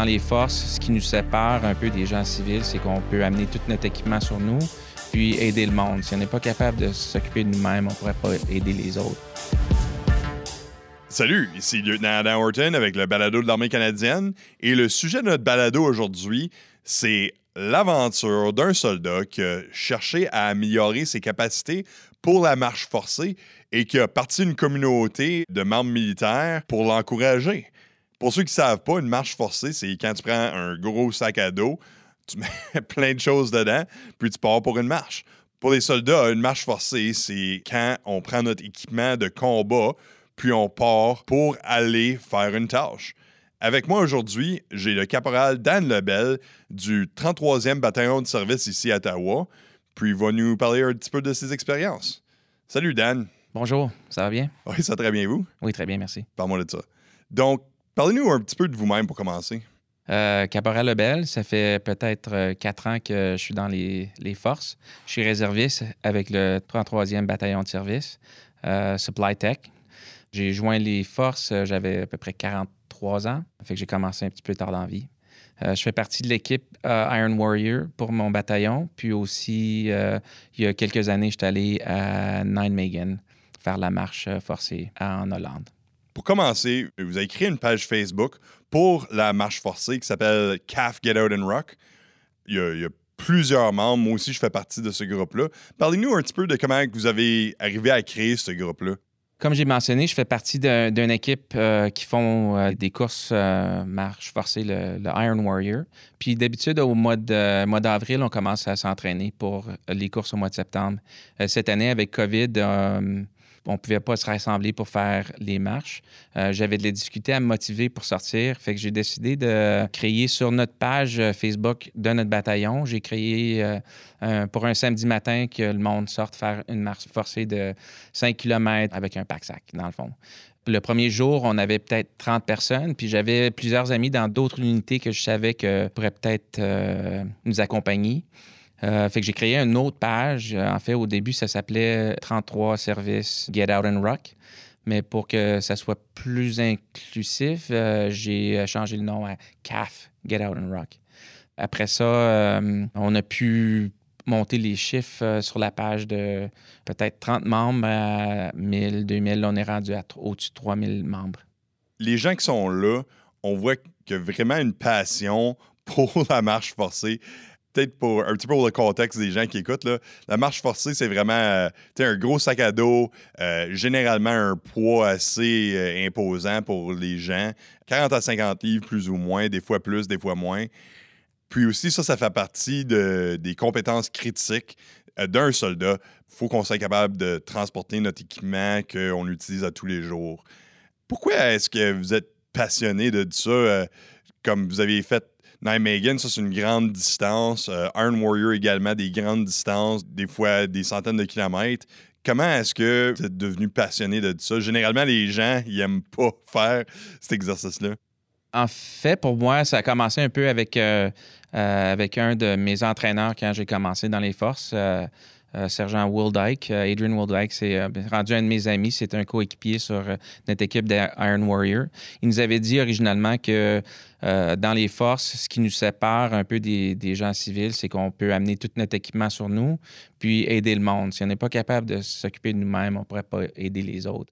Dans les forces, ce qui nous sépare un peu des gens civils, c'est qu'on peut amener tout notre équipement sur nous, puis aider le monde. Si on n'est pas capable de s'occuper de nous-mêmes, on ne pourrait pas aider les autres. Salut, ici Lieutenant Adam Horton avec le balado de l'armée canadienne. Et le sujet de notre balado aujourd'hui, c'est l'aventure d'un soldat qui a cherché à améliorer ses capacités pour la marche forcée et qui a parti une communauté de membres militaires pour l'encourager. Pour ceux qui ne savent pas, une marche forcée, c'est quand tu prends un gros sac à dos, tu mets plein de choses dedans, puis tu pars pour une marche. Pour les soldats, une marche forcée, c'est quand on prend notre équipement de combat, puis on part pour aller faire une tâche. Avec moi aujourd'hui, j'ai le caporal Dan Lebel du 33e bataillon de service ici à Ottawa, puis il va nous parler un petit peu de ses expériences. Salut Dan. Bonjour, ça va bien? Oui, ça va très bien, vous? Oui, très bien, merci. Parle-moi de ça. Donc, parlez-nous un petit peu de vous-même pour commencer. Euh, Caporal Lebel, ça fait peut-être euh, quatre ans que je suis dans les, forces. Je suis réserviste avec le 33e bataillon de service, euh, Supply Tech. J'ai joint les forces, j'avais à peu près 43 ans. Fait que j'ai commencé un petit peu tard dans la vie. Je fais partie de l'équipe Iron Warrior pour mon bataillon. Puis aussi, il y a quelques années, j'étais allé à Nijmegen faire la marche forcée en Hollande. Pour commencer, vous avez créé une page Facebook pour la marche forcée qui s'appelle CAF Get Out and Rock. Il y, a, plusieurs membres. Moi aussi, je fais partie de ce groupe-là. Parlez-nous un petit peu de comment vous avez arrivé à créer ce groupe-là. Comme j'ai mentionné, je fais partie d'une équipe euh, qui font euh, des courses euh, marche forcée, le, Iron Warrior. Puis d'habitude, au mois d'avril, on commence à s'entraîner pour les courses au mois de septembre. cette année, avec COVID, on ne pouvait pas se rassembler pour faire les marches. Euh, j'avais de la difficulté à me motiver pour sortir. Fait que j'ai décidé de créer sur notre page euh, Facebook de notre bataillon. J'ai créé euh, pour un samedi matin que le monde sorte faire une marche forcée de 5 km avec un pack-sac, dans le fond. Le premier jour, on avait peut-être 30 personnes, puis j'avais plusieurs amis dans d'autres unités que je savais que pourraient peut-être nous accompagner. Euh, fait que j'ai créé une autre page. En fait, au début, ça s'appelait 33 services Get Out and Rock. Mais pour que ça soit plus inclusif, euh, j'ai changé le nom à CAF, Get Out and Rock. Après ça, euh, on a pu monter les chiffres sur la page de peut-être 30 membres à 1000, 2000. on est rendu à au-dessus de 3000 membres. Les gens qui sont là, on voit qu'il y a vraiment une passion pour la marche forcée peut-être pour un petit peu pour le contexte des gens qui écoutent, la marche forcée, c'est vraiment euh, un gros sac à dos, euh, généralement un poids assez euh, imposant pour les gens. 40 à 50 livres, plus ou moins, des fois plus, des fois moins. Puis aussi, ça, ça fait partie des compétences critiques d'un soldat. Il faut qu'on soit capable de transporter notre équipement qu'on utilise à tous les jours. Pourquoi est-ce que vous êtes passionné de ça, comme vous avez fait Nijmegen, ça, c'est une grande distance. Euh, Iron Warrior également, des grandes distances, des fois des centaines de kilomètres. Comment est-ce que vous êtes devenu passionné de ça? Généralement, les gens, ils n'aiment pas faire cet exercice-là. En fait, pour moi, ça a commencé un peu avec, euh, euh, avec un de mes entraîneurs quand j'ai commencé dans les forces. Euh, sergent Wildyke. Euh, Adrian Wildyke, c'est euh, rendu un de mes amis. C'est un coéquipier sur notre équipe d'Iron Warrior. Il nous avait dit originalement que dans les forces, ce qui nous sépare un peu des, des gens civils, c'est qu'on peut amener tout notre équipement sur nous, puis aider le monde. Si on n'est pas capable de s'occuper de nous-mêmes, on ne pourrait pas aider les autres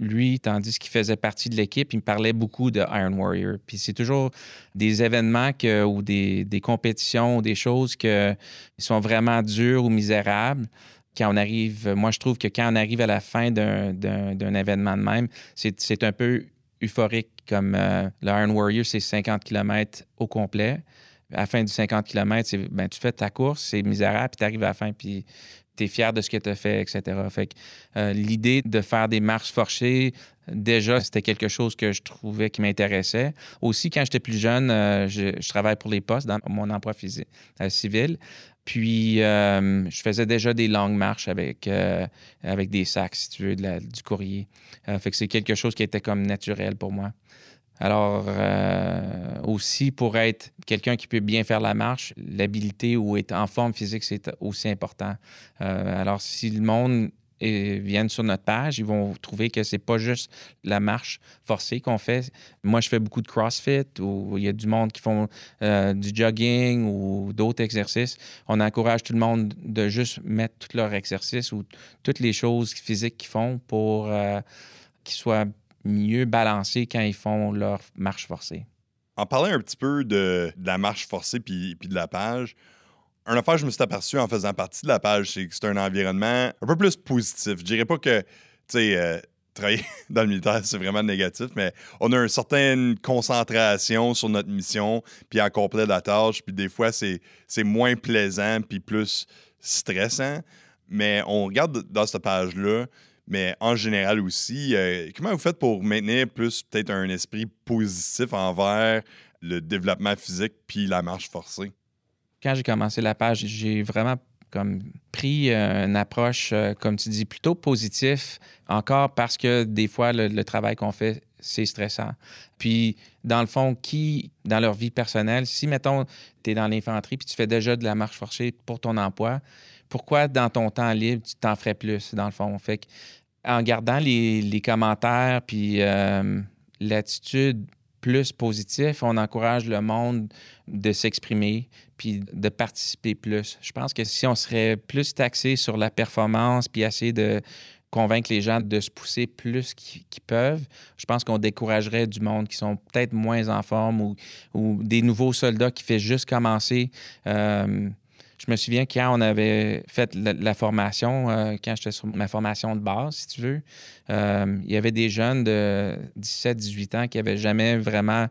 lui, tandis qu'il faisait partie de l'équipe, il me parlait beaucoup de Iron Warrior. Puis c'est toujours des événements que, ou des, compétitions, des choses qui sont vraiment dures ou misérables. Quand on arrive, moi, je trouve que quand on arrive à la fin d'un événement de même, c'est un peu euphorique. Comme euh, le Iron Warrior, c'est 50 km au complet. À la fin du 50 km, ben, tu fais ta course, c'est misérable, puis tu arrives à la fin, puis fier de ce que tu as fait, etc. Fait euh, l'idée de faire des marches forcées, déjà, c'était quelque chose que je trouvais qui m'intéressait. Aussi, quand j'étais plus jeune, euh, je, travaille pour les postes dans mon emploi physique, euh, civil. Puis, je faisais déjà des longues marches avec, avec des sacs, si tu veux, du courrier. fait que c'est quelque chose qui était comme naturel pour moi. Alors, euh, aussi, pour être quelqu'un qui peut bien faire la marche, l'habilité ou être en forme physique, c'est aussi important. Euh, alors, si le monde et viennent sur notre page, ils vont trouver que c'est pas juste la marche forcée qu'on fait. Moi, je fais beaucoup de CrossFit ou il y a du monde qui font euh, du jogging ou d'autres exercices. On encourage tout le monde de juste mettre tous leurs exercices ou toutes les choses physiques qu'ils font pour qu'ils soient mieux balancés quand ils font leur marche forcée. En parlant un petit peu de, la marche forcée puis, puis de la page, un affaire je me suis aperçu en faisant partie de la page, c'est que c'est un environnement un peu plus positif. Je dirais pas que, tu sais, euh, travailler dans le militaire, c'est vraiment négatif, mais on a une certaine concentration sur notre mission, puis accomplir la tâche, puis des fois, c'est moins plaisant, puis plus stressant. Mais on regarde dans cette page-là, mais en général aussi, euh, comment vous faites pour maintenir plus peut-être un esprit positif envers le développement physique puis la marche forcée? quand j'ai commencé la page, j'ai vraiment comme pris euh, une approche, euh, comme tu dis, plutôt positif, encore parce que des fois, le, travail qu'on fait, c'est stressant. Puis, dans le fond, qui, dans leur vie personnelle, si, mettons, tu es dans l'infanterie puis tu fais déjà de la marche forcée pour ton emploi, pourquoi dans ton temps libre, tu t'en ferais plus, dans le fond? Fait que, en gardant les, commentaires puis euh, l'attitude plus positif, on encourage le monde de s'exprimer puis de participer plus. Je pense que si on serait plus taxé sur la performance puis essayer de convaincre les gens de se pousser plus qu'ils peuvent, je pense qu'on découragerait du monde qui sont peut-être moins en forme ou, ou, des nouveaux soldats qui fait juste commencer. Euh, je me souviens quand on avait fait la, formation, euh, quand j'étais sur ma formation de base, si tu veux, euh, il y avait des jeunes de 17-18 ans qui n'avaient jamais vraiment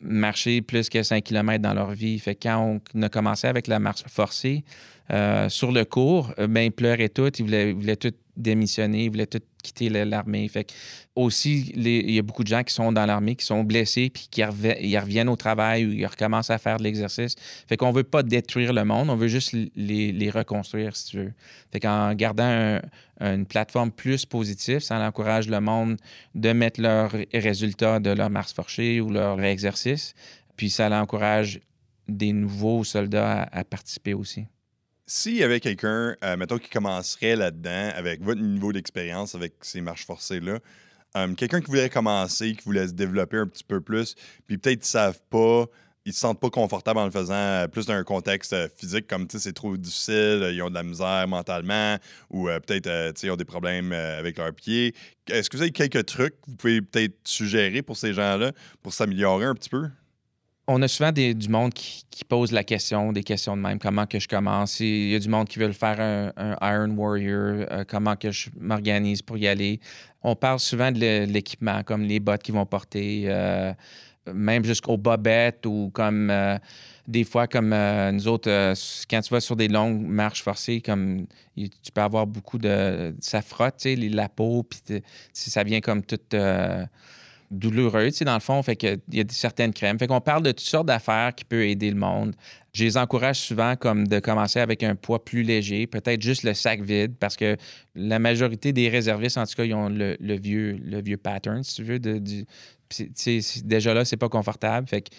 marché plus que 5 km dans leur vie. Fait quand on a commencé avec la marche forcée, euh, sur le cours, ben, ils pleuraient tout, ils voulaient, ils tout démissionner, ils voulaient tout quitter l'armée. Fait que aussi, il y a beaucoup de gens qui sont dans l'armée, qui sont blessés, puis qui reviennent au travail ou ils recommencent à faire de l'exercice. Fait qu'on veut pas détruire le monde, on veut juste les, reconstruire, si tu veux. Fait qu'en gardant une plateforme plus positive, ça encourage le monde de mettre leurs résultats de leur marche forchée ou leur exercice, puis ça encourage des nouveaux soldats à participer aussi s'il y avait quelqu'un, euh, mettons, qui commencerait là-dedans avec votre niveau d'expérience avec ces marches forcées-là, euh, quelqu'un qui voudrait commencer, qui voulait se développer un petit peu plus, puis peut-être ils savent pas, ils se sentent pas confortables en le faisant euh, plus dans un contexte physique, comme c'est trop difficile, ils ont de la misère mentalement, ou peut-être ils ont des problèmes avec leurs pieds. Est-ce que vous avez quelques trucs que vous pouvez peut-être suggérer pour ces gens-là pour s'améliorer un petit peu? On a souvent du monde qui, pose la question, des questions de même, comment que je commence? Il y a du monde qui veut faire un, Iron Warrior, euh, comment que je m'organise pour y aller? On parle souvent de l'équipement, comme les bottes qu'ils vont porter, euh, même jusqu'aux bobettes ou comme euh, des fois, comme nous autres, quand tu vas sur des longues marches forcées, comme tu peux avoir beaucoup de. ça frotte, tu sais, la peau, puis ça vient comme toute douloureux, tu sais, dans le fond. Fait qu'il y a certaines crèmes. Fait qu'on parle de toutes sortes d'affaires qui peuvent aider le monde. Je les encourage souvent comme de commencer avec un poids plus léger, peut-être juste le sac vide, parce que la majorité des réservistes, en tout cas, ils ont le, vieux, le vieux pattern, si tu veux. Déjà là, c'est pas confortable. Fait que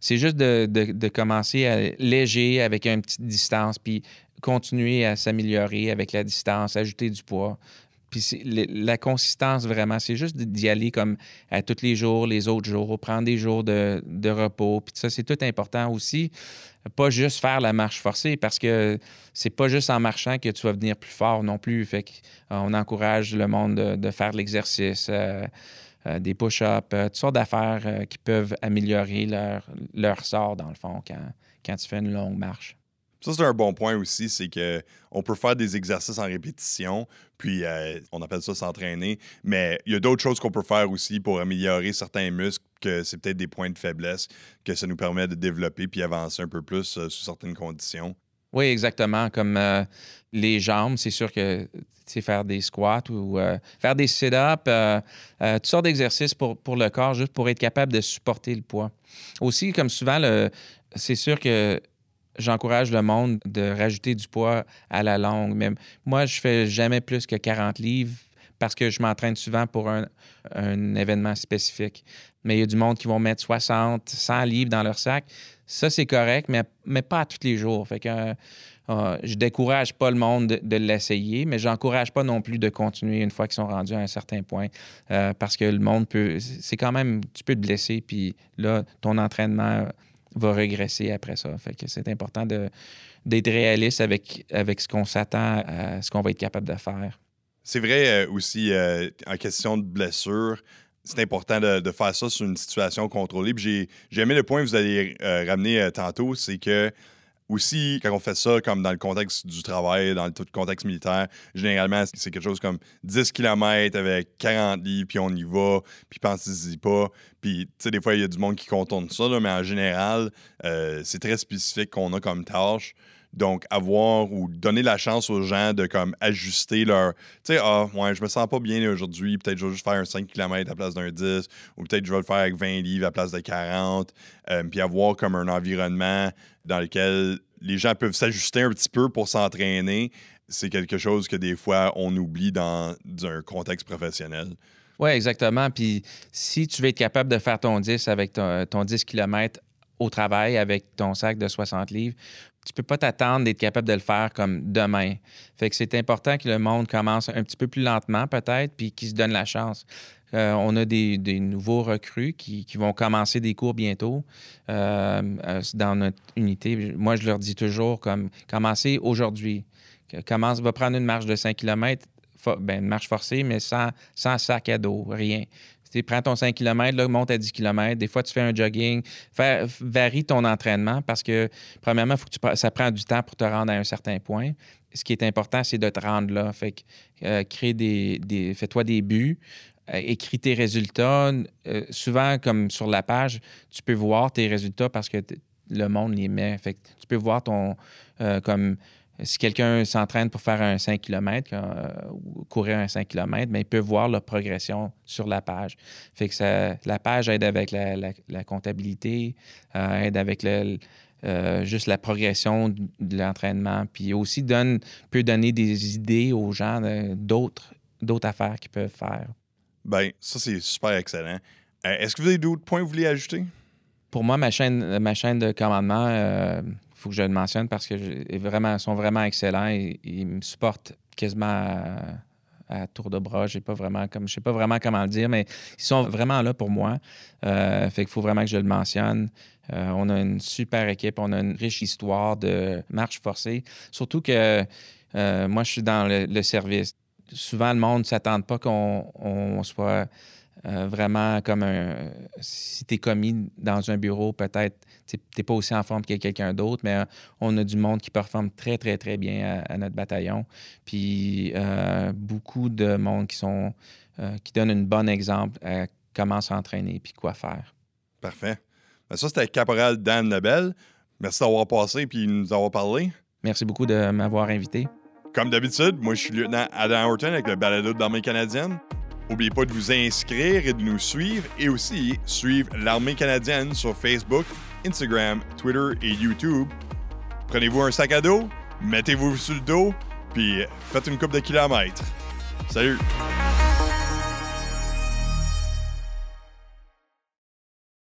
c'est juste de, de, commencer à léger avec une petite distance, puis continuer à s'améliorer avec la distance, ajouter du poids. Puis la consistance, vraiment, c'est juste d'y aller comme à tous les jours, les autres jours, prendre des jours de, repos. Puis ça, c'est tout important aussi. Pas juste faire la marche forcée parce que c'est pas juste en marchant que tu vas venir plus fort non plus. Fait qu'on encourage le monde de, faire de l'exercice. Euh, euh, des push-ups, euh, toutes sortes d'affaires qui peuvent améliorer leur, leur sort, dans le fond, quand, quand tu fais une longue marche. Ça, c'est un bon point aussi, c'est qu'on peut faire des exercices en répétition, puis euh, on appelle ça s'entraîner, mais il y a d'autres choses qu'on peut faire aussi pour améliorer certains muscles, que c'est peut-être des points de faiblesse, que ça nous permet de développer puis avancer un peu plus euh, sous certaines conditions. Oui, exactement. Comme euh, les jambes, c'est sûr que faire des squats ou faire des sit-ups, toutes sortes d'exercices pour, pour le corps, juste pour être capable de supporter le poids. Aussi, comme souvent, c'est sûr que j'encourage le monde de rajouter du poids à la longue. Mais moi, je fais jamais plus que 40 livres parce que je m'entraîne souvent pour un, événement spécifique. Mais il y a du monde qui vont mettre 60, 100 livres dans leur sac. Ça, c'est correct, mais, mais pas tous les jours. Fait que euh, euh, je décourage pas le monde de, l'essayer, mais j'encourage pas non plus de continuer une fois qu'ils sont rendus à un certain point. Euh, parce que le monde peut. C'est quand même. Tu peux te blesser, puis là, ton entraînement va régresser après ça. Fait que c'est important d'être réaliste avec, avec ce qu'on s'attend à ce qu'on va être capable de faire. C'est vrai euh, aussi, en question de blessure, c'est important de, faire ça sur une situation contrôlée. J'ai aimé le point que vous allez ramener tantôt, c'est que aussi, quand on fait ça, comme dans le contexte du travail, dans le contexte militaire, généralement, c'est quelque chose comme 10 km avec 40 livres, puis on y va, puis pensez-y pas. Puis, tu sais, des fois, il y a du monde qui contourne ça, mais en général, euh, c'est très spécifique qu'on a comme tâche. Donc, avoir ou donner la chance aux gens de comme ajuster leur. Tu sais, ah, ouais, je me sens pas bien aujourd'hui, peut-être je vais juste faire un 5 km à la place d'un 10, ou peut-être je vais le faire avec 20 livres à la place de 40. Euh, puis avoir comme un environnement dans lequel les gens peuvent s'ajuster un petit peu pour s'entraîner, c'est quelque chose que des fois on oublie dans un contexte professionnel. Oui, exactement. Puis si tu veux être capable de faire ton 10 avec ton, ton 10 km au travail avec ton sac de 60 livres, tu peux pas t'attendre d'être capable de le faire comme demain. Fait que c'est important que le monde commence un petit peu plus lentement peut-être, puis qu'il se donne la chance. Euh, on a des, nouveaux recrues qui, vont commencer des cours bientôt euh, euh, dans notre unité. Moi, je leur dis toujours comme commencez aujourd'hui. Commence, va prendre une marche de 5 km, ben, une marche forcée, mais sans, sac à dos, rien prends ton 5 km, monte à 10 km. Des fois, tu fais un jogging. varie ton entraînement parce que, premièrement, ça prend du temps pour te rendre à un certain point. Ce qui est important, c'est de te rendre là. Fait que, des, fais-toi des buts. Euh, écris tes résultats. Euh, souvent, comme sur la page, tu peux voir tes résultats parce que le monde les met. Tu peux voir ton comme si quelqu'un s'entraîne pour faire un 5 km euh, ou courir un 5 km, mais il peut voir leur progression sur la page. Fait que la page aide avec la, comptabilité, euh, aide avec euh, juste la progression de l'entraînement, puis aussi donne, peut donner des idées aux gens d'autres affaires qu'ils peuvent faire. Bien, ça, c'est super excellent. Est-ce que vous avez d'autres points que vous voulez ajouter? Pour moi, ma chaîne, ma chaîne de commandement, faut que je le mentionne parce que vraiment, sont vraiment excellents ils me supportent quasiment à, tour de bras. Je sais pas vraiment comment le dire, mais ils sont vraiment là pour moi. Euh, fait qu'il faut vraiment que je le mentionne. Euh, on a une super équipe, on a une riche histoire de marche forcée. Surtout que euh, moi, je suis dans le, service. Souvent, le monde ne s'attend pas qu'on soit euh, vraiment comme un. Si tu es commis dans un bureau, peut-être tu n'es pas aussi en forme que quelqu'un d'autre, mais euh, on a du monde qui performe très, très, très bien à, notre bataillon. Puis euh, beaucoup de monde qui sont qui donnent un bon exemple à comment s'entraîner puis quoi faire. Parfait. Ben, ça, c'était Caporal Dan Lebel. Merci d'avoir passé et nous avoir parlé. Merci beaucoup de m'avoir invité. Comme d'habitude, moi, je suis lieutenant Adam Horton avec le balado de l'armée canadienne. N'oubliez pas de vous inscrire et de nous suivre et aussi suivre l'armée canadienne sur Facebook, Instagram, Twitter et YouTube. Prenez-vous un sac à dos, mettez-vous sur le dos, puis faites une coupe de kilomètres. Salut!